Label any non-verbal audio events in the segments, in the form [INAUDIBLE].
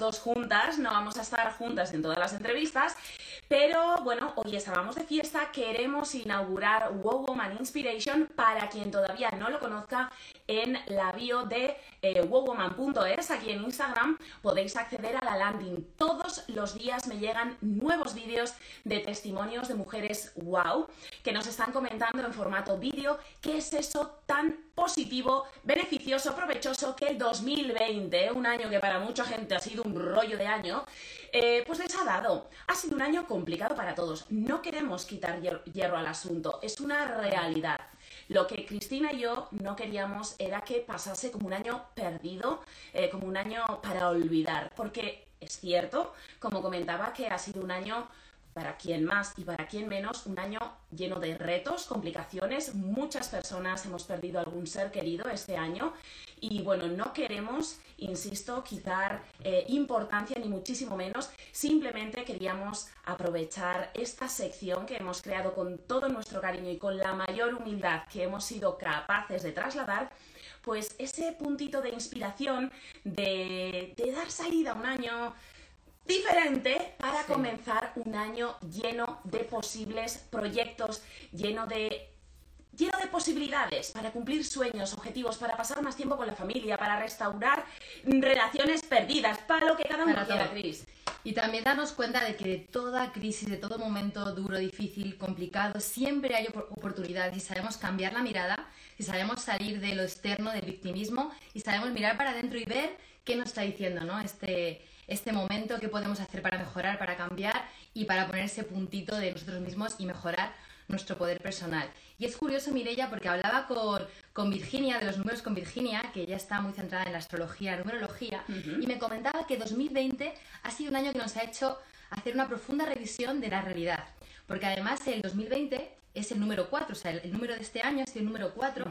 Dos juntas, no vamos a estar juntas en todas las entrevistas, pero bueno, hoy estábamos de fiesta, queremos inaugurar Wow Woman Inspiration para quien todavía no lo conozca en la bio de eh, wowwoman.es, aquí en Instagram podéis acceder a la landing. Todos los días me llegan nuevos vídeos de testimonios de mujeres wow que nos están comentando en formato vídeo qué es eso tan positivo, beneficioso, provechoso que el 2020, un año que para mucha gente ha sido un rollo de año, eh, pues les ha dado. Ha sido un año complicado para todos. No queremos quitar hierro al asunto, es una realidad. Lo que Cristina y yo no queríamos era que pasase como un año perdido, eh, como un año para olvidar, porque es cierto, como comentaba, que ha sido un año para quien más y para quien menos, un año lleno de retos, complicaciones. Muchas personas hemos perdido algún ser querido este año y bueno, no queremos, insisto, quitar eh, importancia ni muchísimo menos. Simplemente queríamos aprovechar esta sección que hemos creado con todo nuestro cariño y con la mayor humildad que hemos sido capaces de trasladar pues ese puntito de inspiración de, de dar salida a un año diferente para comenzar un año lleno de posibles proyectos, lleno de lleno de posibilidades para cumplir sueños, objetivos, para pasar más tiempo con la familia, para restaurar relaciones perdidas, para lo que cada uno quiera, Cris. Y también darnos cuenta de que de toda crisis, de todo momento duro, difícil, complicado, siempre hay oportunidades y sabemos cambiar la mirada, y sabemos salir de lo externo, del victimismo, y sabemos mirar para adentro y ver qué nos está diciendo ¿no? este, este momento, qué podemos hacer para mejorar, para cambiar y para poner ese puntito de nosotros mismos y mejorar nuestro poder personal. Y es curioso, Mirella, porque hablaba con, con, Virginia, de los números con Virginia, que ella está muy centrada en la astrología, numerología, y me comentaba que 2020 ha sido un año que nos ha hecho hacer una profunda revisión de la realidad. Porque además el 2020 es el número 4, o sea, el, número de este año es el número 4,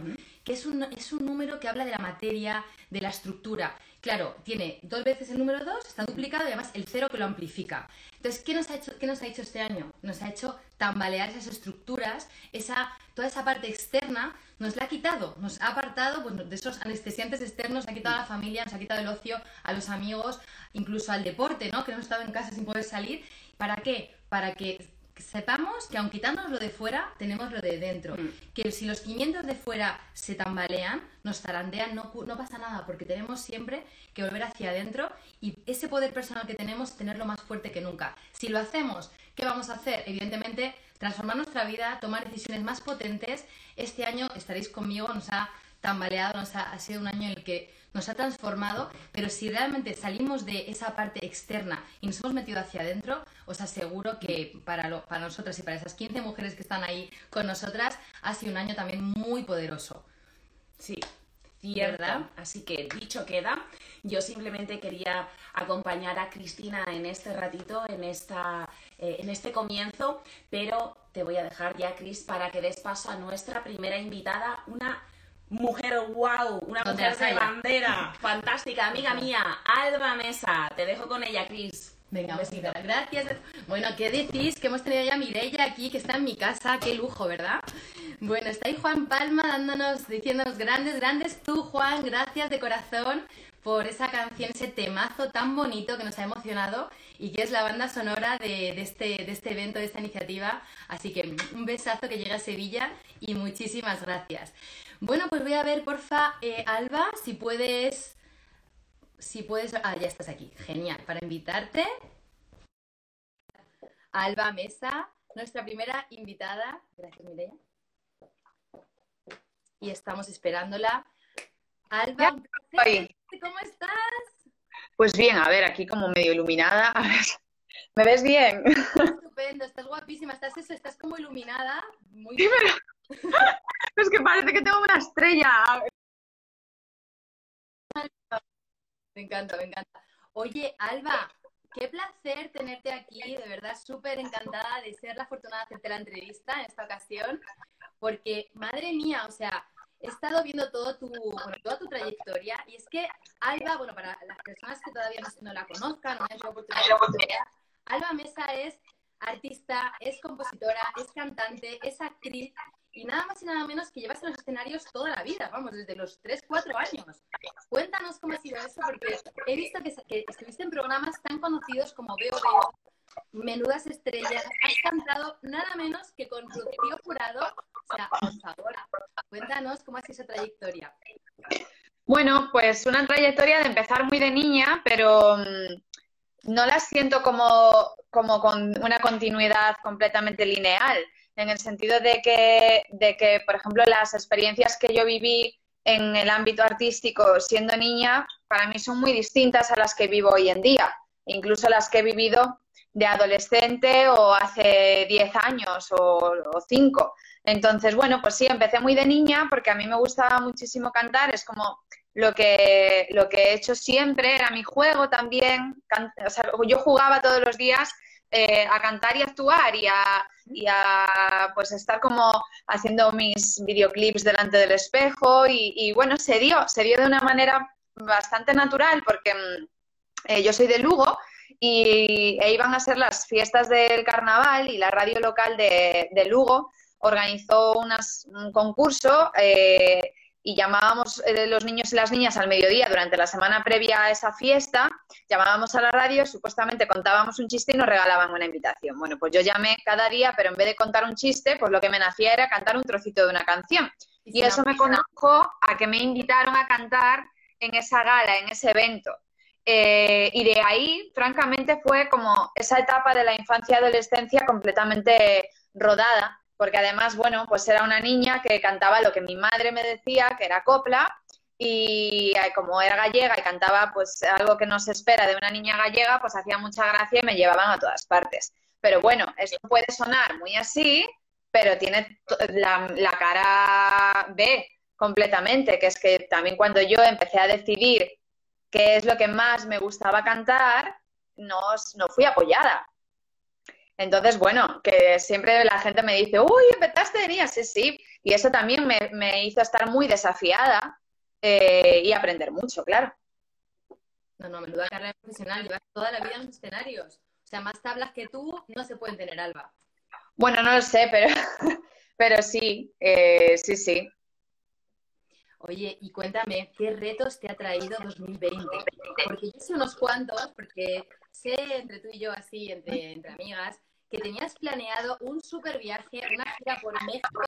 que es un, es un número que habla de la materia, de la estructura. Claro, tiene dos veces el número 2, está duplicado y además el 0 que lo amplifica. Entonces, ¿qué nos, ha hecho, ¿qué nos ha hecho este año? Nos ha hecho tambalear esas estructuras, esa, toda esa parte externa nos la ha quitado, nos ha apartado pues, de esos anestesiantes externos, ha quitado a la familia, nos ha quitado el ocio, a los amigos, incluso al deporte, ¿no? Que hemos estado en casa sin poder salir. ¿Para qué? Para que sepamos que aun quitándonos lo de fuera, tenemos lo de dentro. Mm. Que si los 500 de fuera se tambalean, nos tarandean, no, no pasa nada, porque tenemos siempre que volver hacia adentro y ese poder personal que tenemos, tenerlo más fuerte que nunca. Si lo hacemos, ¿qué vamos a hacer? Evidentemente, transformar nuestra vida, tomar decisiones más potentes. Este año estaréis conmigo, nos ha tambaleado, nos ha, ha sido un año en el que nos ha transformado, pero si realmente salimos de esa parte externa y nos hemos metido hacia adentro, os aseguro que para, para nosotras y para esas 15 mujeres que están ahí con nosotras, ha sido un año también muy poderoso. Sí, cierto. Así que dicho queda, yo simplemente quería acompañar a Cristina en este ratito, en, esta, eh, en este comienzo, pero te voy a dejar ya, Cris, para que des paso a nuestra primera invitada, una Mujer wow, una mujer de bandera, [LAUGHS] fantástica, amiga mía, Alba Mesa. Te dejo con ella, Cris. Venga, un besito. Gracias. Bueno, ¿qué decís? Que hemos tenido ya a Mireia aquí, que está en mi casa. Qué lujo, ¿verdad? Bueno, está ahí Juan Palma dándonos, diciéndonos grandes, grandes. Tú, Juan, gracias de corazón por esa canción, ese temazo tan bonito que nos ha emocionado y que es la banda sonora de, este, de este evento, de esta iniciativa. Así que un besazo que llega a Sevilla y muchísimas gracias. Bueno, pues voy a ver, porfa, eh, Alba, si puedes. Si puedes. Ah, ya estás aquí. Genial. Para invitarte. Alba Mesa, nuestra primera invitada. Gracias, Mireia. Y estamos esperándola. Alba, ¿cómo estás? Pues bien, a ver, aquí como medio iluminada. [LAUGHS] ¿Me ves bien? Estupendo, estás guapísima, estás estás como iluminada. Muy bien. [LAUGHS] es que parece que tengo una estrella. Me encanta, me encanta. Oye, Alba, qué placer tenerte aquí, de verdad súper encantada de ser la afortunada de hacerte la entrevista en esta ocasión, porque madre mía, o sea, he estado viendo todo tu, toda tu trayectoria y es que Alba, bueno, para las personas que todavía no, la conozcan, no han oportunidad, Alba Mesa es artista, es compositora, es cantante, es actriz y nada más y nada menos que llevas en los escenarios toda la vida, vamos, desde los 3, 4 años. Cuéntanos cómo ha sido eso, porque he visto que, que estuviste en programas tan conocidos como Veo Veo, Menudas Estrellas, has cantado nada menos que con Rocío Jurado, o sea, por favor, cuéntanos cómo ha sido esa trayectoria. Bueno, pues una trayectoria de empezar muy de niña, pero mm, no la siento como, como con una continuidad completamente lineal en el sentido de que, de que, por ejemplo, las experiencias que yo viví en el ámbito artístico siendo niña, para mí son muy distintas a las que vivo hoy en día, incluso las que he vivido de adolescente o hace 10 años o 5. Entonces, bueno, pues sí, empecé muy de niña porque a mí me gustaba muchísimo cantar, es como lo que, lo que he hecho siempre, era mi juego también, o sea, yo jugaba todos los días eh, a cantar y actuar y a, y a, pues estar como haciendo mis videoclips delante del espejo y, bueno, se dio, se dio de una manera bastante natural porque mm, eh, yo soy de Lugo y e iban a ser las fiestas del carnaval y la radio local de, de Lugo organizó unas, un concurso eh, y llamábamos eh, los niños y las niñas al mediodía durante la semana previa a esa fiesta, llamábamos a la radio, supuestamente contábamos un chiste y nos regalaban una invitación. Bueno, pues yo llamé cada día, pero en vez de contar un chiste, pues lo que me nacía era cantar un trocito de una canción. Y, eso me conozco a que me invitaron a cantar en esa gala, en ese evento. Eh, y de ahí, francamente, fue como esa etapa de la infancia y adolescencia completamente rodada porque además, bueno, pues era una niña que cantaba lo que mi madre me decía, que era copla, y eh, como era gallega y cantaba pues algo que no se espera de una niña gallega, pues hacía mucha gracia y me llevaban a todas partes. Pero bueno, eso puede sonar muy así, pero tiene la, la cara B completamente, que es que también cuando yo empecé a decidir qué es lo que más me gustaba cantar, no, no fui apoyada. Entonces, bueno, que siempre la gente me dice, uy, empezaste de niña, sí, sí. Y eso también me, hizo estar muy desafiada eh, y aprender mucho, claro. No, no, menuda carrera profesional, llevas toda la vida en los escenarios. O sea, más tablas que tú no se pueden tener, Alba. Bueno, no lo sé, pero, [LAUGHS] pero sí, eh, sí, sí. Oye, y cuéntame, ¿qué retos te ha traído 2020? Porque yo sé unos cuantos, porque sé entre tú y yo así, entre, entre amigas, que tenías planeado un super viaje, una gira por México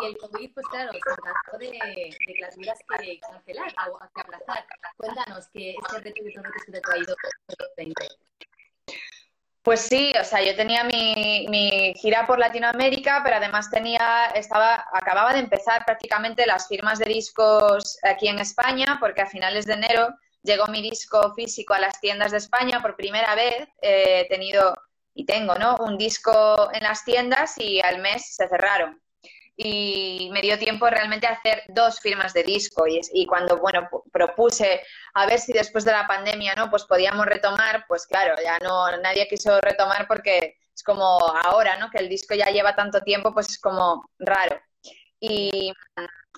y el COVID, pues claro, se trató de, de vidas que cancelar o que aplazar. Cuéntanos que este reto que te ha traído 2020. Pues sí, o sea, yo tenía mi, mi, gira por Latinoamérica, pero además tenía, estaba, acababa de empezar prácticamente las firmas de discos aquí en España, porque a finales de enero llegó mi disco físico a las tiendas de España por primera vez. he tenido y tengo, ¿no? Un disco en las tiendas y al mes se cerraron. Y me dio tiempo realmente a hacer dos firmas de disco y, y cuando, bueno, propuse a ver si después de la pandemia, ¿no? Pues podíamos retomar, pues claro, ya no, nadie quiso retomar porque es como ahora, ¿no? Que el disco ya lleva tanto tiempo, pues es como raro. Y,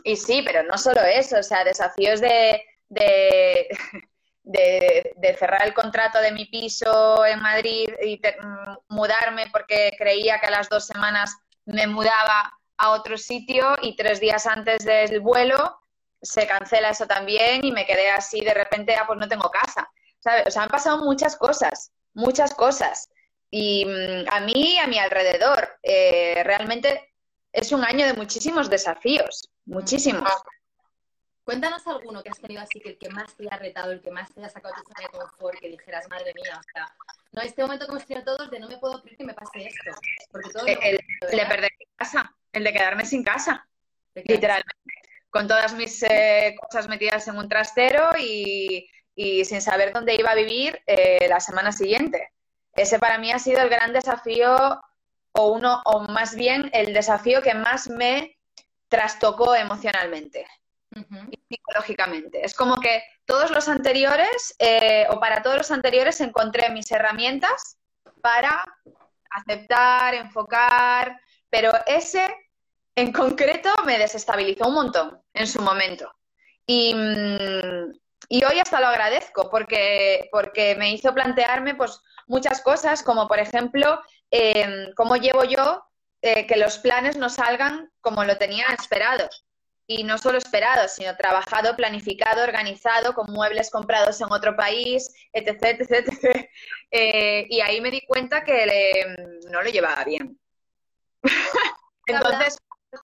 y sí, pero no solo eso, o sea, desafíos de, de [LAUGHS] de, cerrar el contrato de mi piso en Madrid y mm, mudarme porque creía que a las dos semanas me mudaba a otro sitio y tres días antes del vuelo se cancela eso también y me quedé así de repente, ah, pues no tengo casa. ¿sabes? O sea, han pasado muchas cosas, muchas cosas. Y mm, a mí, a mi alrededor, eh, realmente es un año de muchísimos desafíos, muchísimos. Cuéntanos alguno que has tenido así, que el que más te ha retado, el que más te haya sacado tu zona de confort, que dijeras, madre mía, o sea, no, este momento que hemos tenido todos de no me puedo creer que me pase esto. Porque todo el, el de perder mi casa, el de quedarme sin casa, literalmente. Con todas mis eh, cosas metidas en un trastero y, y, sin saber dónde iba a vivir eh, la semana siguiente. Ese para mí ha sido el gran desafío, o uno, o más bien el desafío que más me trastocó emocionalmente psicológicamente. Es como que todos los anteriores, eh, o para todos los anteriores, encontré mis herramientas para aceptar, enfocar, pero ese en concreto me desestabilizó un montón en su momento. Y, mm, hoy hasta lo agradezco porque, porque me hizo plantearme pues, muchas cosas, como por ejemplo, em, cómo llevo yo eh, que los planes no salgan como lo tenía esperado y no solo esperado, sino trabajado, planificado, organizado, con muebles comprados en otro país, etc. etc, [LAUGHS] eh, y ahí me di cuenta que no lo llevaba bien. Entonces...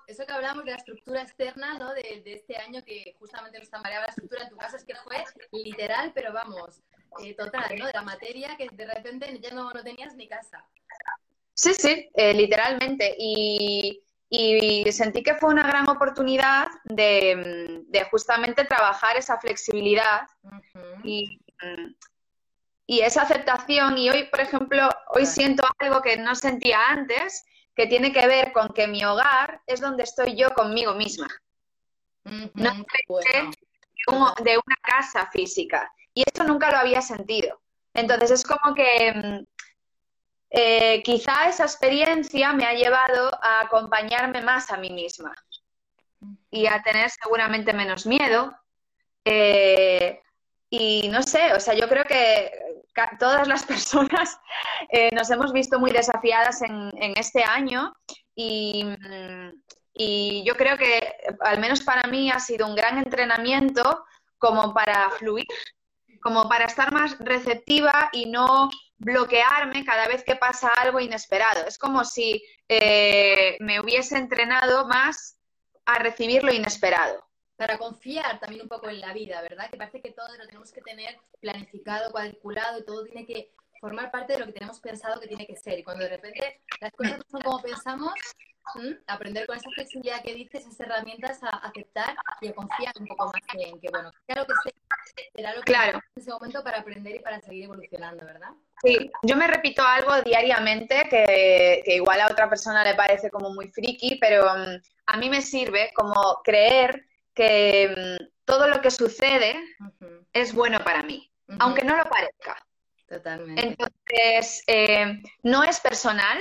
Eso que hablamos de la estructura externa, ¿no? De, este año que justamente nos mareaba la estructura en tu casa, es que fue literal, pero vamos, eh, total, ¿no? De la materia que de repente ya no, no tenías ni casa. Sí, sí, eh, literalmente. Y, y sentí que fue una gran oportunidad de, justamente trabajar esa flexibilidad y, esa aceptación. Y hoy, por ejemplo, hoy siento algo que no sentía antes, que tiene que ver con que mi hogar es donde estoy yo conmigo misma. No de una casa física. Y esto nunca lo había sentido. Entonces es como que mm, eh, quizá esa experiencia me ha llevado a acompañarme más a mí misma y a tener seguramente menos miedo. Eh, y no sé, o sea, yo creo que todas las [LAUGHS] personas eh, nos hemos visto muy desafiadas en, este año y, y, yo creo que al menos para mí ha sido un gran entrenamiento como para fluir, como para estar más receptiva y no bloquearme cada vez que pasa algo inesperado. Es como si eh, me hubiese entrenado más a recibir lo inesperado. Para confiar también un poco en la vida, ¿verdad? Que parece que todo lo tenemos que tener planificado, cuadriculado y todo tiene que formar parte de lo que tenemos pensado que tiene que ser. Y cuando de repente las cosas no son como pensamos, aprender con esa flexibilidad que dices, esas herramientas a aceptar y a confiar un poco más en que, bueno, claro que será lo que claro. en ese momento para aprender y para seguir evolucionando, ¿verdad? Sí, yo me repito algo diariamente que, igual a otra persona le parece como muy friki, pero mm, a mí me sirve como creer que mm, todo lo que sucede es bueno para mí, aunque no lo parezca. Totalmente. Entonces, eh, no es personal,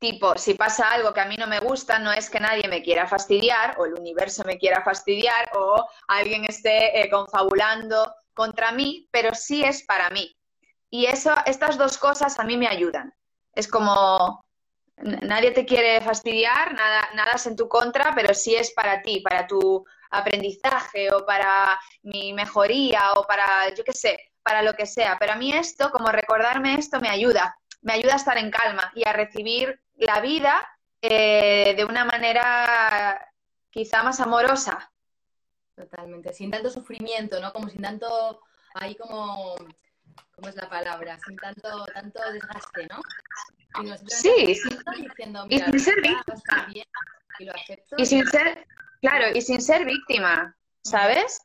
tipo, si pasa algo que a mí no me gusta, no es que nadie me quiera fastidiar o el universo me quiera fastidiar o alguien esté eh, confabulando contra mí, pero sí es para mí. Y eso, estas dos cosas a mí me ayudan. Es como, nadie te quiere fastidiar, nada, nada es en tu contra, pero sí es para ti, para tu aprendizaje o para mi mejoría o para, yo qué sé, para lo que sea. Pero a mí esto, como recordarme esto, me ayuda. Me ayuda a estar en calma y a recibir la vida eh, de una manera quizá más amorosa. Totalmente, sin tanto sufrimiento, ¿no? Como sin tanto, ahí como, ¿cómo es la palabra? Sin tanto, tanto desgaste, ¿no? sí, sí. y sin ser víctima. y, sin ser, claro, y sin ser víctima, ¿sabes?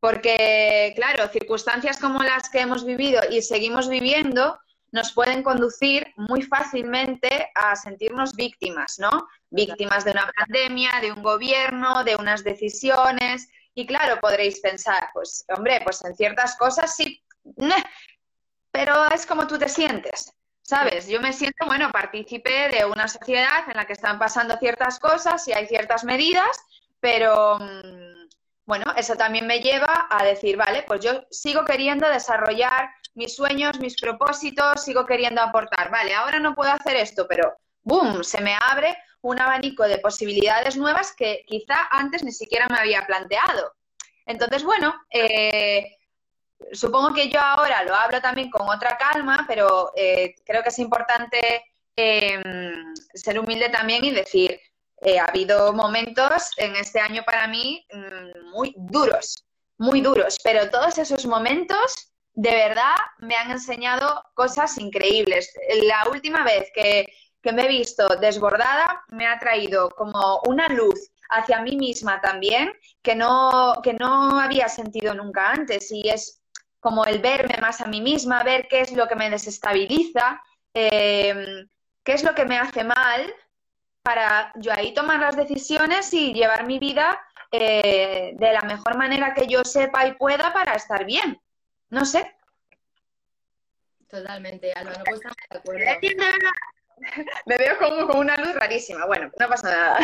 Porque, claro, circunstancias como las que hemos vivido y seguimos viviendo nos pueden conducir muy fácilmente a sentirnos víctimas, ¿no? Víctimas de una pandemia, de un gobierno, de unas decisiones. Y claro, podréis pensar, pues, hombre, pues en ciertas cosas sí, pero es como tú te sientes. ¿Sabes? Yo me siento, bueno, partícipe de una sociedad en la que están pasando ciertas cosas y hay ciertas medidas, pero mm, bueno, eso también me lleva a decir, vale, pues yo sigo queriendo desarrollar mis sueños, mis propósitos, sigo queriendo aportar. Vale, ahora no puedo hacer esto, pero ¡boom! Se me abre un abanico de posibilidades nuevas que quizá antes ni siquiera me había planteado. Entonces, bueno, eh, supongo que yo ahora lo hablo también con otra calma, pero eh, creo que es importante em, ser humilde también y decir, eh, ha habido momentos en este año para mí mm, muy duros, muy duros, pero todos esos momentos de verdad me han enseñado cosas increíbles. La última vez que, me he visto desbordada me ha traído como una luz hacia mí misma también que no, que no había sentido nunca antes y es como el verme más a mí misma, ver qué es lo que me desestabiliza, em, qué es lo que me hace mal para yo ahí tomar las decisiones y llevar mi vida eh, de la mejor manera que yo sepa y pueda para estar bien. No sé. Totalmente, Alba, no puedo estar de acuerdo. Me veo como con una luz rarísima. Bueno, no pasa nada.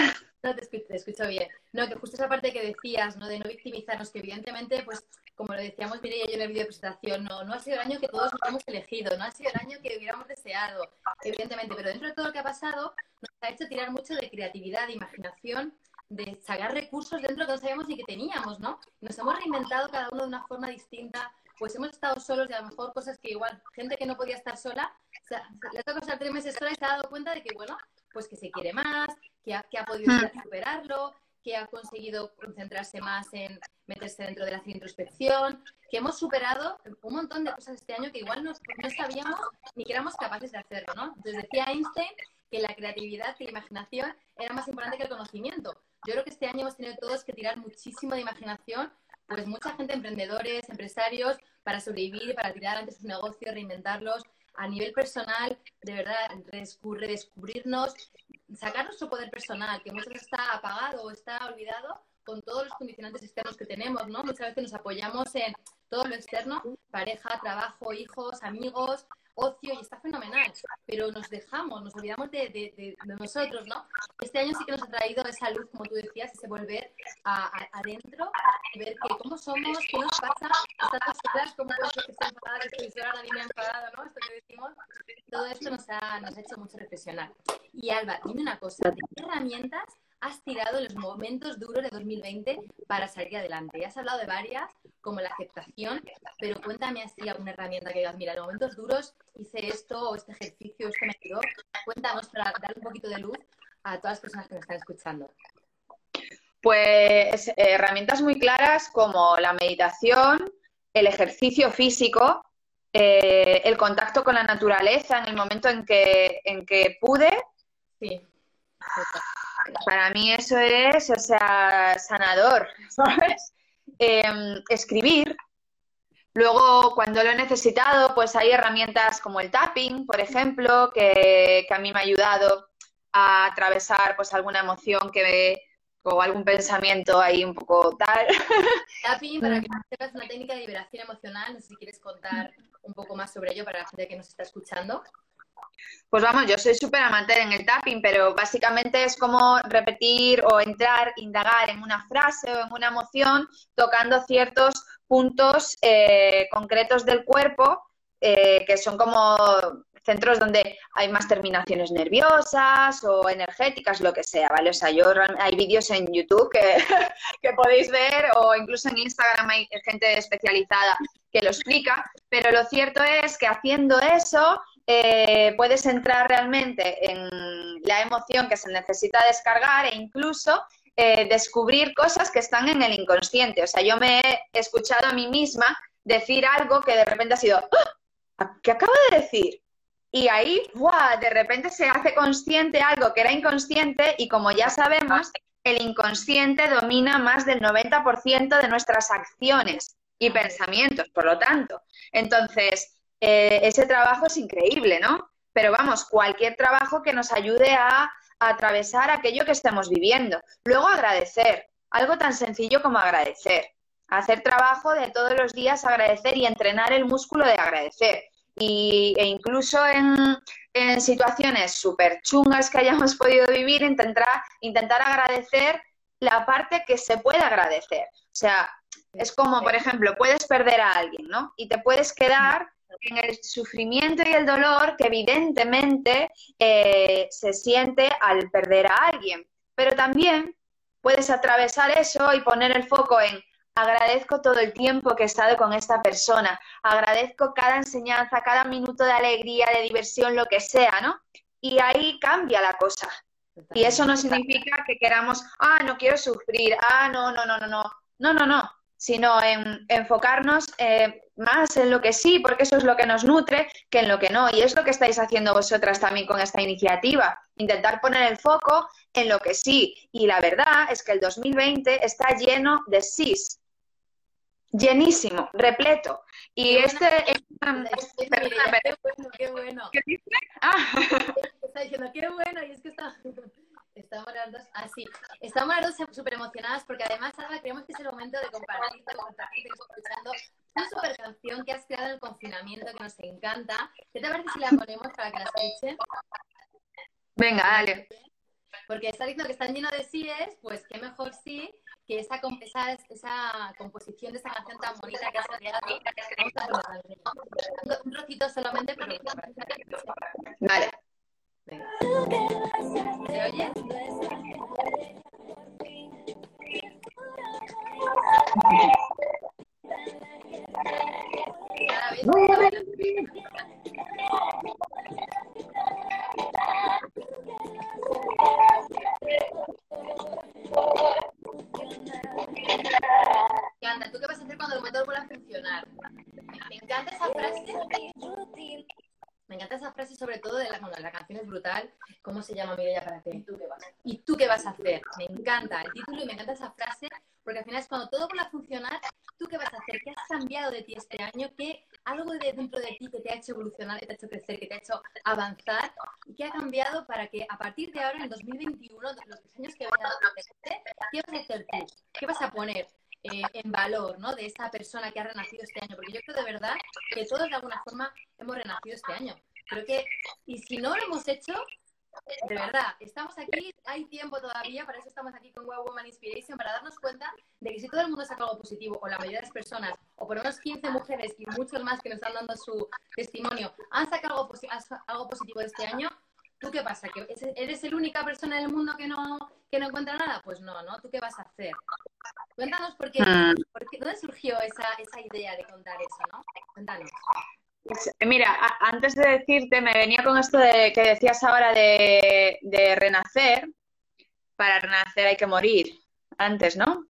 No, te escucho, te escucho, bien. No, que justo esa parte que decías, ¿no? De no victimizarnos, que evidentemente, pues, como lo decíamos Mireia y yo en el vídeo de presentación, no, no ha sido el año que todos hemos elegido, no ha sido el año que hubiéramos deseado, evidentemente, pero dentro de todo lo que ha pasado, nos ha hecho tirar mucho de creatividad, de imaginación, de sacar recursos dentro que no sabíamos ni que teníamos, ¿no? Nos hemos reinventado cada uno de una forma distinta, pues hemos estado solos y a lo mejor cosas que igual, gente que no podía estar sola, o sea, le ha tocado estar tres meses sola y se ha dado cuenta de que, bueno, pues que se quiere más, que ha, que ha podido superarlo, que ha conseguido concentrarse más en meterse dentro de la introspección, que hemos superado un montón de cosas este año que igual no, no sabíamos ni que éramos capaces de hacerlo, ¿no? Entonces decía Einstein que la creatividad y la imaginación era más importante que el conocimiento. Yo creo que este año hemos tenido todos que tirar muchísimo de imaginación pues mucha gente, emprendedores, empresarios, para sobrevivir, para tirar adelante sus negocios, reinventarlos. A nivel personal, de verdad, redescubrirnos, sacar nuestro poder personal, que muchas veces está apagado o está olvidado con todos los condicionantes externos que tenemos, ¿no? Muchas veces nos apoyamos en todo lo externo, pareja, trabajo, hijos, amigos, ocio y está fenomenal, pero nos dejamos, nos olvidamos de, de, de, nosotros, ¿no? Este año sí que nos ha traído esa luz, como tú decías, ese volver a, adentro, ver que cómo somos, qué nos pasa, estas cosas, cómo puede que esté enfadada, que ahora nadie me ha enfadado, ¿no? Esto que decimos, todo esto nos ha, nos ha hecho mucho reflexionar. Y Alba, dime una cosa, ¿de qué herramientas has tirado los momentos duros de 2020 para salir adelante? Ya has hablado de varias, como la aceptación, pero cuéntame así alguna herramienta que digas, mira, en momentos duros hice esto, o este ejercicio, esto me ayudó. Cuéntanos para dar un poquito de luz a todas las personas que nos están escuchando. Pues herramientas muy claras como la meditación, el ejercicio físico, eh, el contacto con la naturaleza en el momento en que, en que pude. Sí. Para mí eso es, o sea, sanador, [LAUGHS] ¿sabes? Em, escribir. Luego, cuando lo he necesitado, pues hay herramientas como el tapping, por ejemplo, que, a mí me ha ayudado a atravesar pues alguna emoción que o algún pensamiento ahí un poco tal. [LAUGHS] Tapping, para que sepas, una técnica de liberación emocional. No sé si quieres contar un poco más sobre ello para la gente que nos está escuchando. Pues vamos, yo soy súper amante en el tapping, pero básicamente es como repetir o entrar, indagar en una frase o en una emoción, tocando ciertos puntos eh, concretos del cuerpo, eh, que son como centros donde hay más terminaciones nerviosas o energéticas, lo que sea, ¿vale? O sea, yo hay vídeos en YouTube que, [LAUGHS] que podéis ver o incluso en Instagram hay gente especializada que lo explica, pero lo cierto es que haciendo eso eh, puedes entrar realmente en la emoción que se necesita descargar e incluso eh, descubrir cosas que están en el inconsciente. O sea, yo me he escuchado a mí misma decir algo que de repente ha sido, ¡Ah! ¿qué acabo de decir? Y ahí, de repente se hace consciente algo que era inconsciente y como ya sabemos, el inconsciente domina más del 90% de nuestras acciones y pensamientos, por lo tanto. Entonces, eh, ese trabajo es increíble, ¿no? Pero vamos, cualquier trabajo que nos ayude a, atravesar aquello que estemos viviendo. Luego agradecer, algo tan sencillo como agradecer. Hacer trabajo de todos los días, agradecer y entrenar el músculo de agradecer. Y, e incluso en, en situaciones súper chungas que hayamos podido vivir, intentar, intentar agradecer la parte que se puede agradecer. O sea, es como, por ejemplo, puedes perder a alguien, ¿no? Y te puedes quedar en el sufrimiento y el dolor que evidentemente eh, se siente al perder a alguien. Pero también puedes atravesar eso y poner el foco en agradezco todo el tiempo que he estado con esta persona, agradezco cada enseñanza, cada minuto de alegría, de diversión, lo que sea, ¿no? Y ahí cambia la cosa. Y eso no significa que queramos, ah, no quiero sufrir, ah, no, no, no, no, no, no, no, no, sino en enfocarnos eh, más en lo que sí, porque eso es lo que nos nutre, que en lo que no. Y es lo que estáis haciendo vosotras también con esta iniciativa, intentar poner el foco en lo que sí. Y la verdad es que el 2020 está lleno de sís, llenísimo, repleto. Y este... Es, qué bueno, qué bueno. ¿Qué dice? Ah. Está diciendo, qué bueno, y es que está... [LAUGHS] Estamos dos así. Estamos las dos súper emocionadas porque además, ahora creemos que es el momento de compartir con la gente que está escuchando una super canción que has creado en el confinamiento que nos encanta. ¿Qué te parece si la ponemos para que la escuchen? Venga, dale. Porque está diciendo que están llenos de síes, pues qué mejor sí que esa, esa, esa composición de esa canción tan bonita que has creado. Un trocito solamente, pero... Vale. ¿Se oye? ¿Tú qué vas a hacer cuando el motor vuelva a funcionar? Me encanta esa frase me encanta esa frase, sobre todo de la, cuando la canción es brutal. ¿Cómo se llama Mireia para ti? ¿Y tú qué vas a hacer? ¿Y tú qué vas a hacer? Me encanta el título y me encanta esa frase, porque al final es cuando todo vuelve a funcionar, ¿tú qué vas a hacer? ¿Qué has cambiado de ti este año? ¿Qué algo de dentro de ti que te ha hecho evolucionar, que te ha hecho crecer, que te ha hecho avanzar? ¿Y qué ha cambiado para que a partir de ahora, en el 2021, los tres años que vengan, ¿qué vas a hacer tú? ¿Qué vas a poner? Eh, en valor, ¿no? De esa persona que ha renacido este año, porque yo creo de verdad que todos de alguna forma hemos renacido este año. Creo que, y si no lo hemos hecho, de verdad, estamos aquí, hay tiempo todavía, para eso estamos aquí con Wow Woman Inspiration, para darnos cuenta de que si todo el mundo saca algo positivo, o la mayoría de las personas, o por menos 15 mujeres y muchos más que nos están dando su testimonio, han sacado algo, algo positivo este año, ¿tú qué pasa? ¿Que eres la única persona en el mundo que no, que no encuentra nada? Pues no, ¿no? ¿Tú qué vas a hacer? Cuéntanos por qué, mm. ¿dónde surgió esa, esa idea de contar eso, no? Cuéntanos. Pues, mira, antes de decirte, me venía con esto de que decías ahora de, renacer. Para renacer hay que morir antes, ¿no?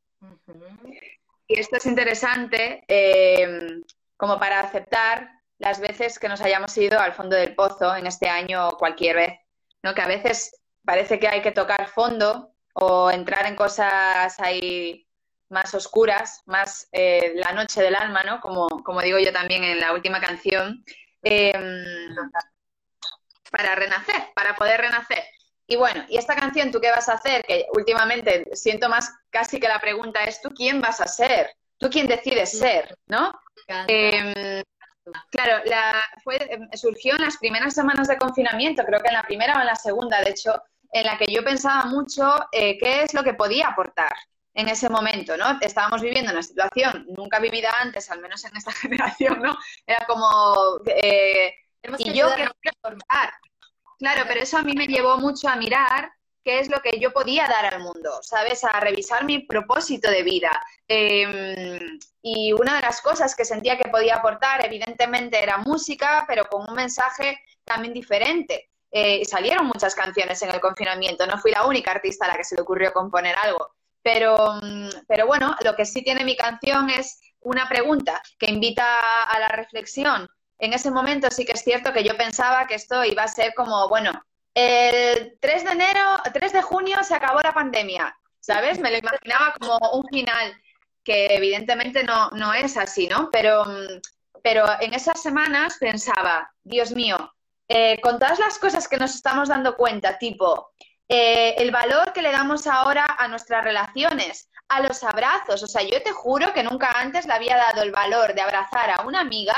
Y esto es interesante em, como para aceptar las veces que nos hayamos ido al fondo del pozo en este año o cualquier vez, ¿no? Que a veces parece que hay que tocar fondo o entrar en cosas ahí más oscuras, más eh, la noche del alma, ¿no? Como, como, digo yo también en la última canción, em, para renacer, para poder renacer. Y bueno, ¿y esta canción tú qué vas a hacer? Que últimamente siento más casi que la pregunta es, ¿tú quién vas a ser? ¿Tú quién decides ser? ¿No? Claro, la, fue, em, surgió en las primeras semanas de confinamiento, creo que en la primera o en la segunda, de hecho, en la que yo pensaba mucho eh, qué es lo que podía aportar, en ese momento, ¿no? Estábamos viviendo una situación nunca vivida antes, al menos en esta [LAUGHS] generación, ¿no? Era como... Eh, y yo quería formar. Claro, pero eso a mí me llevó mucho a mirar qué es lo que yo podía dar al mundo, ¿sabes? A revisar mi propósito de vida. Em, y una de las cosas que sentía que podía aportar, evidentemente, era música, pero con un mensaje también diferente. Eh, salieron muchas canciones en el confinamiento, no fui la única artista a la que se le ocurrió componer algo. Pero, mm, pero bueno, lo que sí tiene mi canción es una pregunta que invita a la reflexión. En ese momento sí que es cierto que yo pensaba que esto iba a ser como, bueno, el 3 de enero, 3 de junio se acabó la pandemia, ¿sabes? Me lo imaginaba como un final, que evidentemente no, no es así, ¿no? Pero, pero en esas semanas pensaba, Dios mío, eh, con todas las cosas que nos estamos dando cuenta, tipo, eh, el valor que le damos ahora a nuestras relaciones, a los abrazos. O sea, yo te juro que nunca antes le había dado el valor de abrazar a una amiga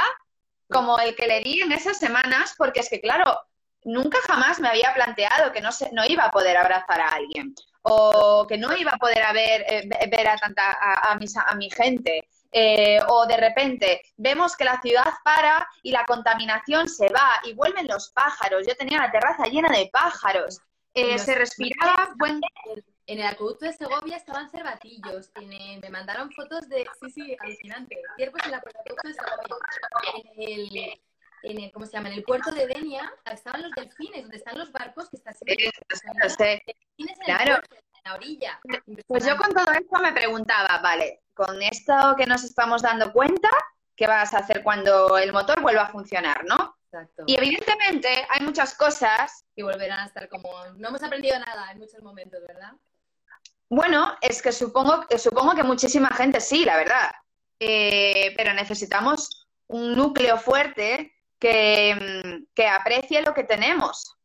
como el que le di en esas semanas, porque es que, claro, nunca jamás me había planteado que no, se, no iba a poder abrazar a alguien o que no iba a poder eh, ver a, tanta, a, mi gente. Eh, o de repente vemos que la ciudad para y la contaminación se va y vuelven los pájaros. Yo tenía la terraza llena de pájaros. Eh, se respiraba buen... En el acueducto de Segovia estaban cervatillos. me mandaron fotos de. Sí, sí, alucinante. Ciervos en el acueducto de Segovia. En el, en el, ¿cómo se llama? En el puerto de Denia estaban los delfines, donde están los barcos que están claro. en la orilla. Pues yo con todo esto me preguntaba, vale, con esto que nos estamos dando cuenta, ¿qué vas a hacer cuando el motor vuelva a funcionar, no? Y evidentemente hay muchas cosas. Y volverán a estar como. No hemos aprendido nada en muchos momentos, ¿verdad? Bueno, es que supongo, supongo que muchísima gente sí, la verdad. Eh, pero necesitamos un núcleo fuerte que, que aprecie lo que tenemos.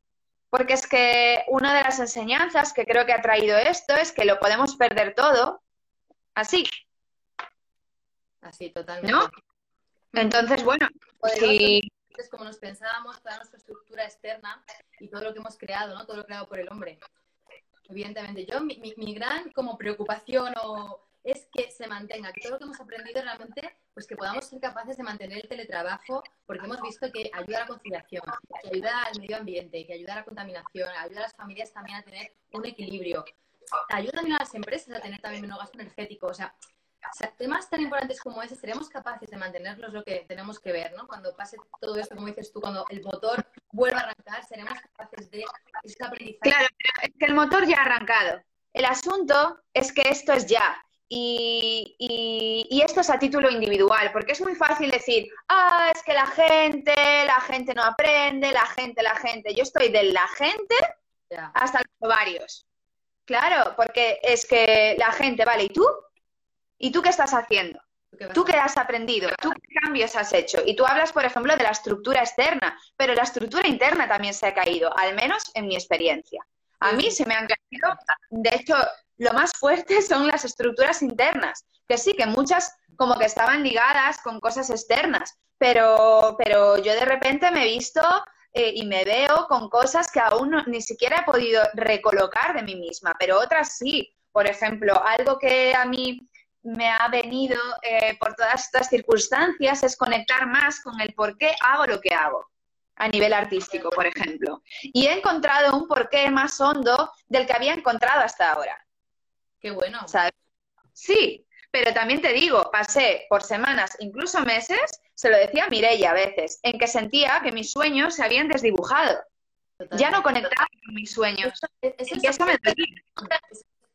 porque es que una de las enseñanzas que creo que ha traído esto es que lo podemos perder todo así, Así, totalmente. ¿no? Entonces, bueno, sí, es como nos pensábamos, toda nuestra estructura externa y todo lo que hemos creado, ¿no? Todo lo creado por el hombre. Evidentemente, yo, mi, mi- mi gran como preocupación o es que se mantenga, que todo lo que hemos aprendido realmente, pues que podamos ser capaces de mantener el teletrabajo, porque hemos visto que ayuda a la conciliación, que ayuda al medio ambiente, que ayuda a la contaminación, ayuda a las familias también a tener un equilibrio, ayuda también a las empresas a tener también menos gasto energético, o sea, temas tan importantes como ese, seremos capaces de mantenerlos lo que tenemos que ver, ¿no? Cuando pase todo esto, como dices tú, cuando el motor vuelva a arrancar, seremos capaces de ese aprendizaje. Claro, pero es que el motor ya ha arrancado. El asunto es que esto es ya. Y, y- y esto es a título individual, porque es muy fácil decir, ah, es que la gente, la gente no aprende, la gente, la gente. Yo estoy de la gente hasta los ovarios. Claro, porque es que la gente, vale, ¿y tú? ¿Y tú qué estás haciendo? ¿Tú qué vas ¿Tú a- qué has aprendido? ¿Tú qué cambios has hecho? Y tú hablas, por ejemplo, de la estructura externa, pero la estructura interna también se ha caído, al menos en mi experiencia. A mí se me han caído, de hecho, lo más fuerte [LAUGHS] son las estructuras internas, que sí, que muchas como que estaban ligadas con cosas externas, pero, pero yo de repente me he visto eh, y me veo con cosas que aún no- ni siquiera he podido recolocar de mí misma, pero otras sí. Por ejemplo, algo que a mí me ha venido eh, por todas estas circunstancias es conectar más con el por qué hago lo que hago a nivel artístico, por ejemplo. Y he encontrado un porqué más hondo del que había encontrado hasta ahora. Qué bueno. ¿sabes? Sí, pero también te digo, pasé por semanas, incluso meses, se lo decía a Mireia a veces, en que sentía que mis sueños se habían desdibujado. Ya no conectaba con mis sueños. Eso- eso Y es- eso me dolía.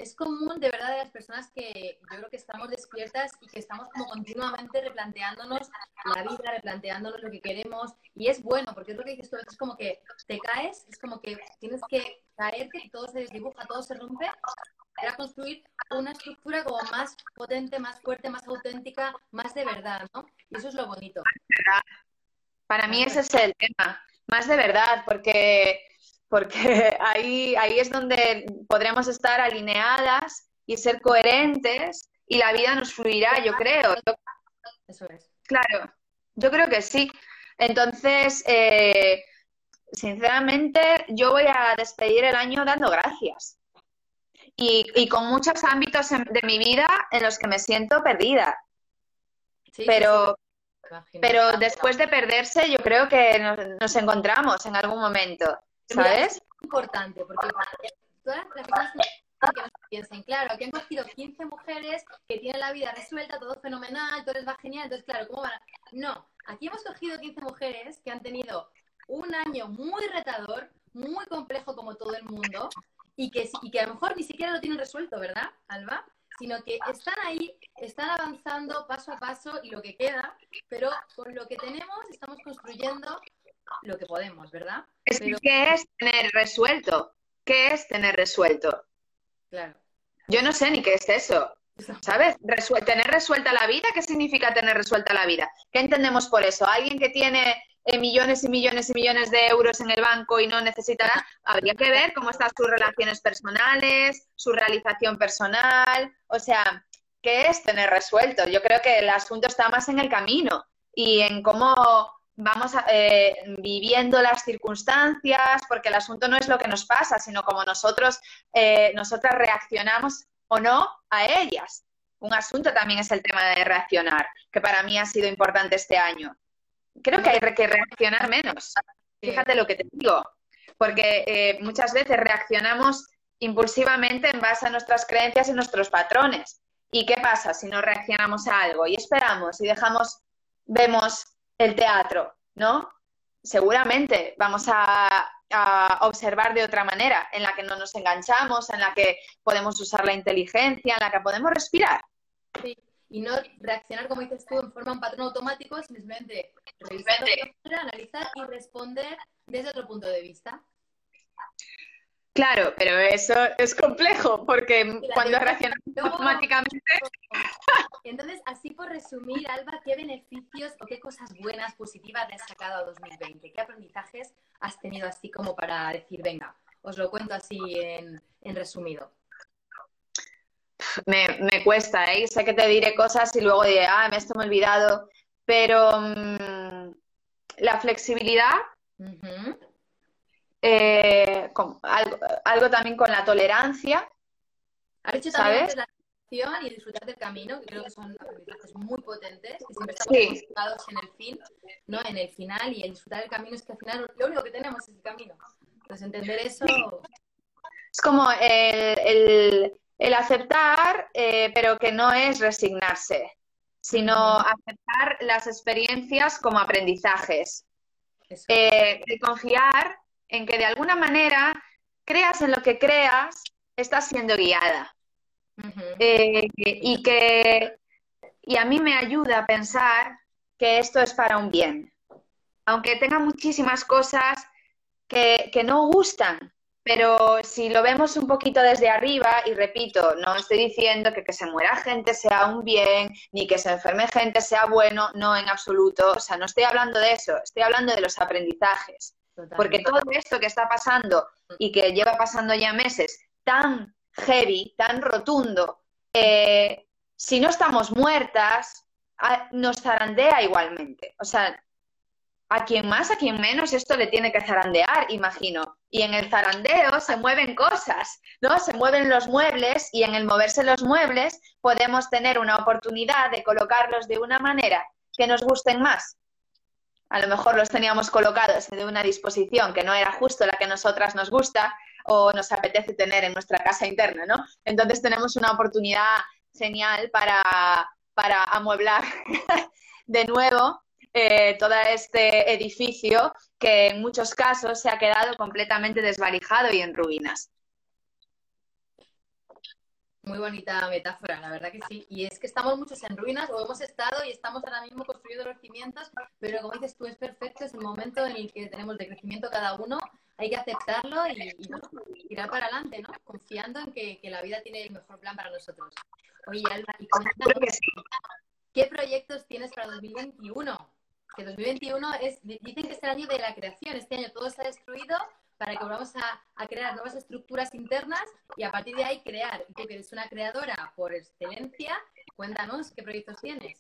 Es, común de verdad de las personas que yo creo que estamos despiertas y que estamos como continuamente replanteándonos la vida, replanteándonos lo que queremos y es bueno porque es lo que dices tú, es como que te caes, es como que tienes que caerte, todo se desdibuja, todo se rompe para construir una estructura como más potente, más fuerte, más auténtica, más de verdad, ¿no? Y eso es lo bonito. Para mí ese es el tema, más de verdad, porque, porque [LAUGHS] ahí, ahí es donde podremos estar alineadas y ser coherentes y la vida nos fluirá, yo creo. Eso es. claro, yo creo que sí. Entonces, eh, sinceramente, yo voy a despedir el año dando gracias. Y, y con muchos ámbitos de mi vida en los que me siento perdida. Sí, Pero, sí, pero después de perderse, yo creo que nos, nos encontramos en algún momento, ¿sabes? es importante porque todas las personas que piensen, claro, aquí han cogido 15 mujeres que tienen la vida resuelta, todo fenomenal, todo les va genial, entonces, claro, ¿cómo van a...? No, aquí hemos cogido 15 mujeres que han tenido un año muy retador, muy complejo como todo el mundo, y que, y que a lo mejor ni siquiera lo tienen resuelto, ¿verdad, Alba? Sino que están ahí, están avanzando paso a paso y lo que queda, pero con lo que tenemos estamos construyendo lo que podemos, ¿verdad? Es Pero- ¿Qué es tener resuelto? ¿Qué es tener resuelto? Claro. Yo no sé ni qué es eso, ¿sabes? Resuel- tener resuelta la vida, ¿qué significa tener resuelta la vida? ¿Qué entendemos por eso? ¿Alguien que tiene eh, millones y millones y millones de euros en el banco y no necesita nada? Habría que ver cómo están sus relaciones personales, su realización personal, o sea, ¿qué es tener resuelto? Yo creo que el asunto está más en el camino y en cómo vamos a- eh, viviendo las circunstancias, porque el asunto no es lo que nos pasa, sino cómo nosotros, eh, nosotras reaccionamos o no a ellas. Un asunto también es el tema de reaccionar, que para mí ha sido importante este año. Creo que hay que reaccionar menos. Fíjate lo que te digo, porque eh, muchas veces reaccionamos impulsivamente en base a nuestras creencias y nuestros patrones. ¿Y qué pasa si no reaccionamos a algo y esperamos y dejamos, vemos el teatro, ¿no? Seguramente vamos a, a observar de otra manera, en la que no nos enganchamos, en la que podemos usar la inteligencia, en la que podemos respirar. Sí. Y no reaccionar, como dices tú, en forma un patrón automático, simplemente revisar, analizar y responder desde otro punto de vista. Claro, pero eso es complejo, porque cuando luego- automáticamente [LAUGHS] Entonces, así por resumir, Alba, ¿qué beneficios o qué cosas buenas, positivas le has sacado a 2020? ¿Qué aprendizajes has tenido así como para decir, venga, os lo cuento así en, resumido? Me, cuesta, ¿eh? Sé que te diré cosas y luego diré, ah, me esto me he olvidado, pero mm, la flexibilidad, eh, algo, también con la tolerancia. ¿Has dicho también ¿sabes? y disfrutar del camino, que creo que son aprendizajes muy potentes, que siempre estamos enfocados en el fin, ¿no? En el final, y el disfrutar del camino es que al final lo único que tenemos es el camino. Entonces, entender eso... Es como el, el, aceptar, eh, pero que no es resignarse, sino aceptar las experiencias como aprendizajes. Eh, y confiar en que de alguna manera, creas en lo que creas, estás siendo guiada. Eh, y que y a mí me ayuda a pensar que esto es para un bien. Aunque tenga muchísimas cosas que, no gustan, pero si lo vemos un poquito desde arriba, y repito, no estoy diciendo que que se muera gente sea un bien, ni que se enferme gente sea bueno, no en absoluto. O sea, no estoy hablando de eso, estoy hablando de los aprendizajes. Porque todo esto que está pasando y que lleva pasando ya meses tan heavy, tan rotundo, eh, si no estamos muertas, nos zarandea igualmente. O sea, a quien más, a quien menos, esto le tiene que zarandear, imagino. Y en el zarandeo se mueven cosas, ¿no? Se mueven los muebles y en el moverse los muebles podemos tener una oportunidad de colocarlos de una manera que nos gusten más. A lo mejor los teníamos colocados de una disposición que no era justo la que a nosotras nos gusta o nos apetece tener en nuestra casa interna, ¿no? Entonces tenemos una oportunidad genial para, para amueblar [LAUGHS] de nuevo eh, todo este edificio que en muchos casos se ha quedado completamente desvalijado y en ruinas. Muy bonita metáfora, la verdad que sí. Y es que estamos muchos en ruinas o hemos estado y estamos ahora mismo construyendo los cimientos, pero como dices tú, es perfecto, es el momento en el que tenemos de crecimiento cada uno, hay que aceptarlo y, tirar para adelante, ¿no? Confiando en que, la vida tiene el mejor plan para nosotros. Oye, Alba, y ¿qué proyectos tienes para 2021? Que 2021 es, dicen que es el año de la creación, este año todo ha destruido, para que volvamos a, crear nuevas estructuras internas y a partir de ahí crear. Y tú que eres una creadora por excelencia, cuéntanos qué proyectos tienes.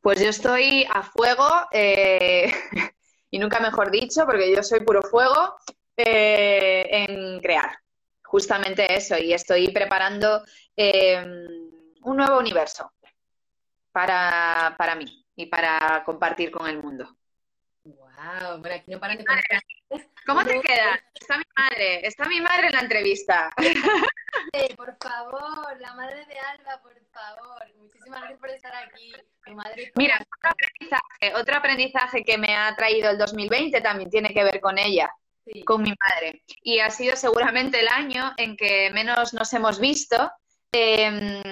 Pues yo estoy a fuego, eh, [LAUGHS] y nunca mejor dicho, porque yo soy puro fuego, eh, en crear. Justamente eso, y estoy preparando eh, un nuevo universo para, para mí y para compartir con el mundo. Wow, bueno, aquí no paran de ¿Cómo te queda? Está mi madre, está mi madre en la entrevista. por favor, la madre de Alba, por favor. Muchísimas gracias por estar aquí. madre Mira, otro aprendizaje, otro aprendizaje que me ha traído el 2020 también tiene que ver con ella, con mi madre. Y ha sido seguramente el año en que menos nos hemos visto, em,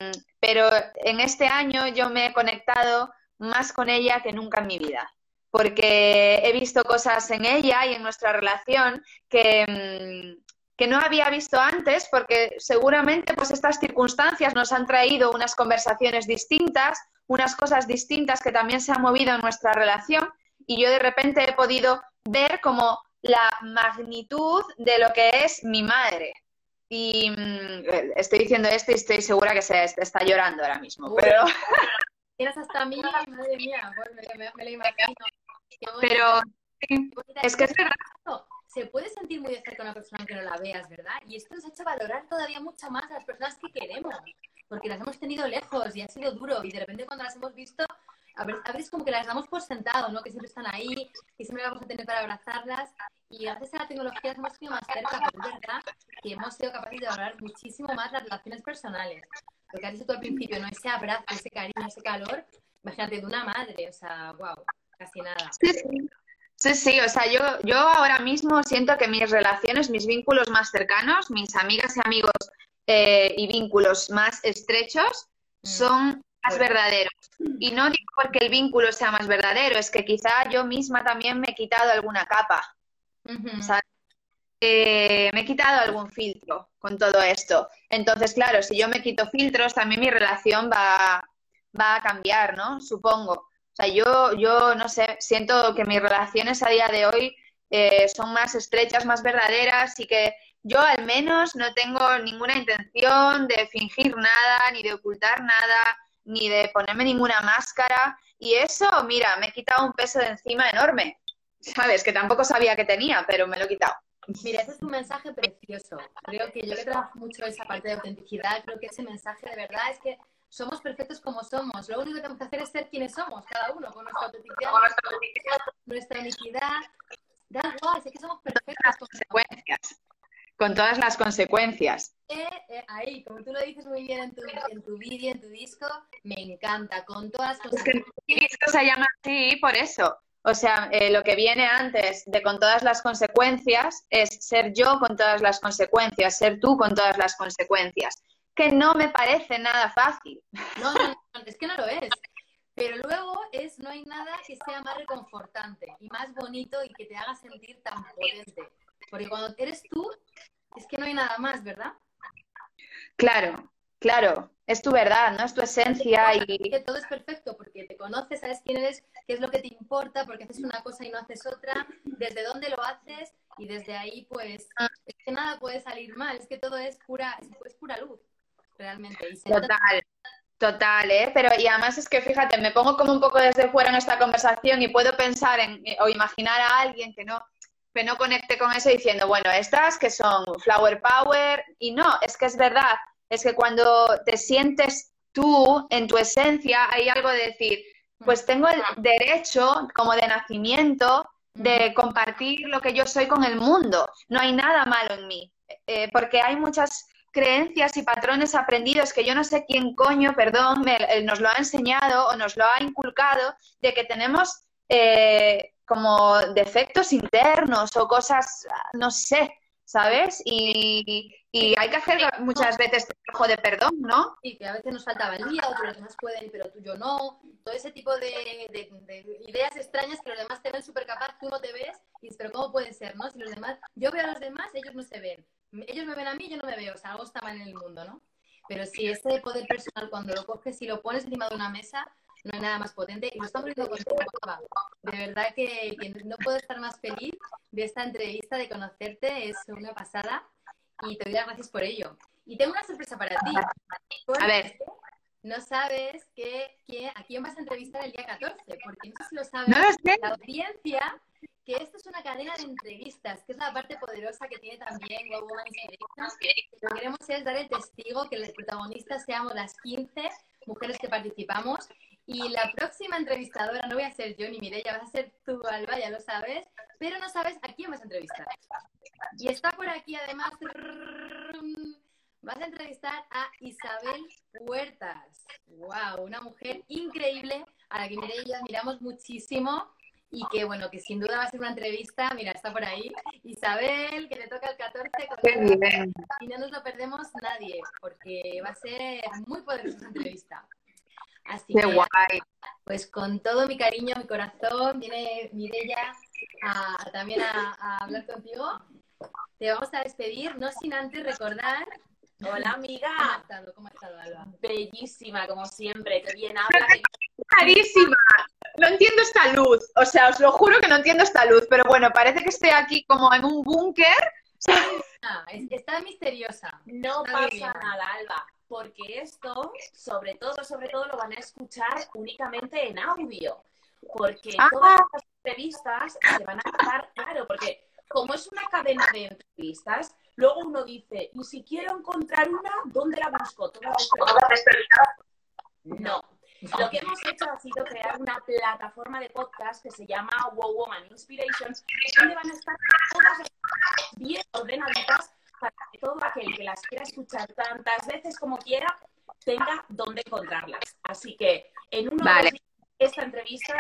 pero en este año yo me he conectado más con ella que nunca en mi vida porque he visto cosas en ella y en nuestra relación que, mm, que no había visto antes, porque seguramente pues estas circunstancias nos han traído unas conversaciones distintas, unas cosas distintas que también se han movido en nuestra relación y yo de repente he podido ver como la magnitud de lo que es mi madre. Y mm, estoy diciendo esto y estoy segura que se está llorando ahora mismo, pero... [LAUGHS] Tienes hasta mí, madre mía, pues me, me lo imagino. Pero es que es verdad. Se puede sentir muy de cerca una persona que no la veas, ¿verdad? Y esto nos ha hecho valorar todavía mucho más a las personas que queremos, porque las hemos tenido lejos y ha sido duro. Y de repente cuando las hemos visto, a veces como que las damos por sentado, ¿no? Que siempre están ahí, que siempre las vamos a tener para abrazarlas. Y gracias a la tecnología hemos sido más cerca, pero es verdad que hemos sido capaces de valorar muchísimo más las relaciones personales. Lo que has dicho tú al principio, ¿no? Ese abrazo, ese cariño, ese calor, imagínate, de una madre, o sea, wow casi nada. Sí, sí. o sea, yo, yo ahora mismo siento que mis relaciones, mis vínculos más cercanos, mis amigas y amigos eh, y vínculos más estrechos mm. son más verdaderos. Y no digo porque el vínculo sea más verdadero, es que quizá yo misma también me he quitado alguna capa. Eh, me he quitado algún filtro con todo esto. Entonces, claro, si yo me quito filtros, también mi relación va, va a cambiar, ¿no? Supongo. O sea, yo, yo no sé, siento que mis relaciones a día de hoy eh, son más estrechas, más verdaderas y que yo al menos no tengo ninguna intención de fingir nada, ni de ocultar nada, ni de ponerme ninguna máscara. Y eso, mira, me he quitado un peso de encima enorme. [LAUGHS] Sabes, que tampoco sabía que tenía, pero me lo he quitado. Mira, ese es un mensaje precioso. Creo que yo que trabajo mucho esa parte de autenticidad, creo que ese mensaje de verdad es que somos perfectos como somos. Lo único que tenemos que hacer es ser quienes somos, cada uno, con nuestra autenticidad, nuestra unicidad. Da igual, sé que somos perfectos. Las consecuencias. Con todas las consecuencias. Eh, eh, ahí, como tú lo dices muy bien en tu, en tu vídeo, en tu disco, me encanta, con todas las consecuencias. Es que mi disco se llama así por eso. O sea, eh, lo que viene antes de con todas las consecuencias es ser yo con todas las consecuencias, ser tú con todas las consecuencias, que no me parece nada fácil. No, no, no, es que no lo es. Pero luego es, no hay nada que sea más reconfortante y más bonito y que te haga sentir tan potente. Porque cuando eres tú, es que no hay nada más, ¿verdad? Claro, claro, es tu verdad, ¿no? Es tu esencia y... Que todo es perfecto porque te conoces, sabes quién eres, qué es lo que te importa, porque haces una cosa y no haces otra, desde dónde lo haces y desde ahí pues es que nada puede salir mal, es que todo es pura, es pura luz, realmente. Total. Total, ¿eh? Pero y además es que fíjate, me pongo como un poco desde fuera en esta conversación y puedo pensar en, o imaginar a alguien que no, que no conecte con eso diciendo, bueno, estas que son flower power, y no, es que es verdad, es que cuando te sientes tú en tu esencia, hay algo de decir, pues tengo el derecho como de nacimiento de compartir lo que yo soy con el mundo. No hay nada malo en mí, eh, porque hay muchas creencias y patrones aprendidos que yo no sé quién coño, perdón, eh, nos lo ha enseñado o nos lo ha inculcado, de que tenemos eh, como defectos internos o cosas, no sé, ¿sabes? Y, hay que hacer muchas veces trabajo de perdón, ¿no? Sí, que a veces nos falta valía, otros demás pueden, pero tú yo no. Todo ese tipo de, ideas extrañas que los demás te ven súper capaz, tú no te ves, y dices, pero ¿cómo puede ser, no? Si los demás, yo veo a los demás, ellos no se ven. Ellos me ven a mí, yo no me veo, o sea, algo está mal en el mundo, ¿no? Pero si ese poder personal, cuando lo coges y lo pones encima de una mesa, no hay nada más potente. Y lo estamos viendo contigo, De verdad que, no puedo estar más feliz de esta entrevista, de conocerte. Es una pasada y te doy las gracias por ello. Y tengo una sorpresa para ti. A ver. No sabes que, a quién vas a entrevistar el día 14, porque no sé si lo sabes. No sé. La audiencia que esto es una cadena de entrevistas, que es la parte poderosa que tiene también Wow Woman Lo que queremos es dar el testigo que los protagonistas seamos las 15 mujeres que participamos y la próxima entrevistadora no voy a ser yo ni Mireia, vas a ser tú, Alba, ya lo sabes, pero no sabes a quién vas a entrevistar. Y está por aquí además, vas a entrevistar a Isabel Huertas. ¡Wow! Una mujer increíble a la que Mireia y yo admiramos muchísimo y que bueno, que sin duda va a ser una entrevista, mira, está por ahí, Isabel, que le toca el 14 con y no nos lo perdemos nadie, porque va a ser muy poderosa esa entrevista. Así Qué guay. Pues con todo mi cariño, mi corazón, viene Mireia a, también a, hablar contigo. Te vamos a despedir, no sin antes recordar. Hola, amiga. ¿Cómo ha estado, ¿Cómo ha estado Alba? Bellísima, como siempre. Qué bien habla. Carísima. No entiendo esta luz. O sea, os lo juro que no entiendo esta luz. Pero bueno, parece que estoy aquí como en un búnker. Ah, está misteriosa. No pasa nada, Alba porque esto, sobre todo, sobre todo, lo van a escuchar únicamente en audio, porque ah. todas las entrevistas se van a estar, claro, porque como es una cadena de entrevistas, luego uno dice, y si quiero encontrar una, ¿dónde la busco? Todas No. Lo que hemos hecho ha sido crear una plataforma de podcast que se llama Wow Woman Inspirations, donde van a estar todas bien ordenaditas para que todo aquel que las quiera escuchar tantas veces como quiera tenga dónde encontrarlas. Así que en una vale. esta entrevista.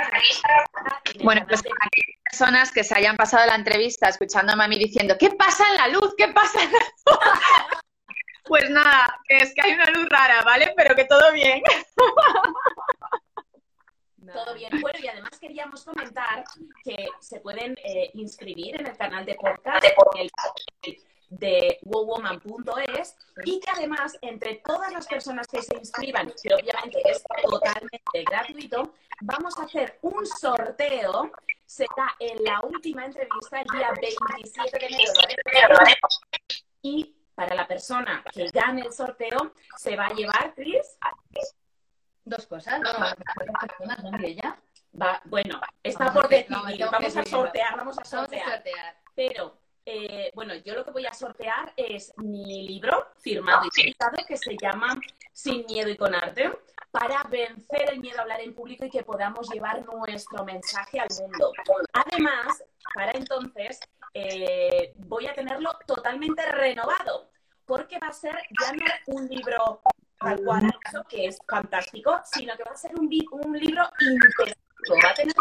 Bueno, pues hay personas que se hayan pasado la entrevista escuchando a mami diciendo, ¿qué pasa en la luz? ¿Qué pasa en la luz? [LAUGHS] pues nada, que es que hay una luz rara, ¿vale? Pero que todo bien. [LAUGHS] Todo bien. Bueno, y además queríamos comentar que se pueden eh, inscribir en el canal de podcast de wowwoman.es y que además entre todas las personas que se inscriban, que obviamente es totalmente gratuito, vamos a hacer un sorteo será en la última entrevista el día 27 de enero. Y para la persona que gane el sorteo, se va a llevar, Chris. Dos cosas, no, personas, ¿no, ya? Va, bueno, está por decidir. vamos a sortear, vamos a sortear. Vamos a sortear. Pero eh, bueno, yo lo que voy a sortear es mi libro firmado y publicado que se llama Sin miedo y con arte para vencer el miedo a hablar en público y que podamos llevar nuestro mensaje al mundo. Además, para entonces eh, voy a tenerlo totalmente renovado porque va a ser ya no un libro tal cual, que es fantástico, sino que va a ser un, un libro interactivo, va a tener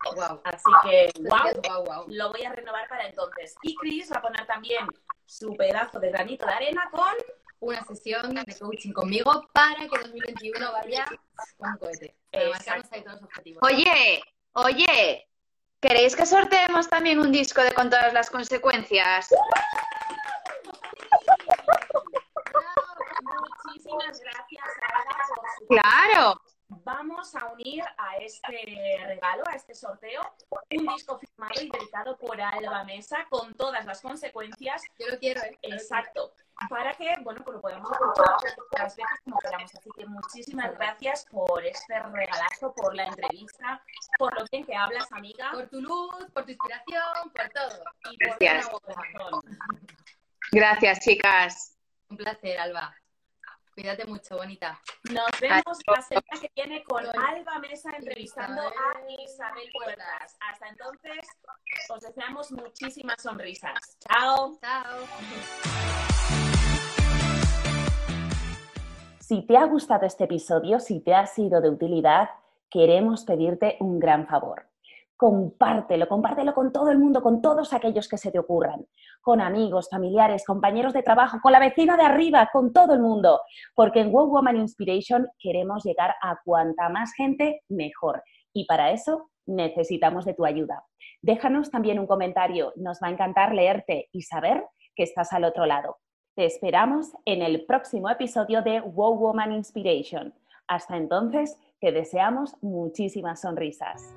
vídeos Así que, [LAUGHS] wow, lo voy a renovar para entonces. Y Chris va a poner también su pedazo de granito de arena con una sesión de coaching conmigo para que 2021 vaya con cohete. Oye, oye, ¿queréis que sorteemos también un disco de con todas las consecuencias? [LAUGHS] Muchísimas gracias, Claro vamos a unir a este regalo, a este sorteo, un disco firmado y dedicado por Alba Mesa con todas las consecuencias. Yo lo quiero, ¿eh? Exacto. Para que, bueno, pues lo podamos escuchar las veces como queramos. Así que muchísimas gracias por este regalazo, por la entrevista, por lo bien que hablas, amiga. Por tu luz, por tu inspiración, por todo. Y por gracias. Gracias, chicas. Un placer, Alba. Cuídate mucho, bonita. Nos vemos la semana que viene con Alba Mesa entrevistando a Isabel Puertas. Hasta entonces, os deseamos muchísimas sonrisas. Chao. Chao. Si te ha gustado este episodio, si te ha sido de utilidad, queremos pedirte un gran favor compártelo, compártelo con todo el mundo, con todos aquellos que se te ocurran, con amigos, familiares, compañeros de trabajo, con la vecina de arriba, con todo el mundo, porque en Wow Woman Inspiration queremos llegar a cuanta más gente, mejor. Y para eso necesitamos de tu ayuda. Déjanos también un comentario, nos va a encantar leerte y saber que estás al otro lado. Te esperamos en el próximo episodio de Wow Woman Inspiration. Hasta entonces, te deseamos muchísimas sonrisas.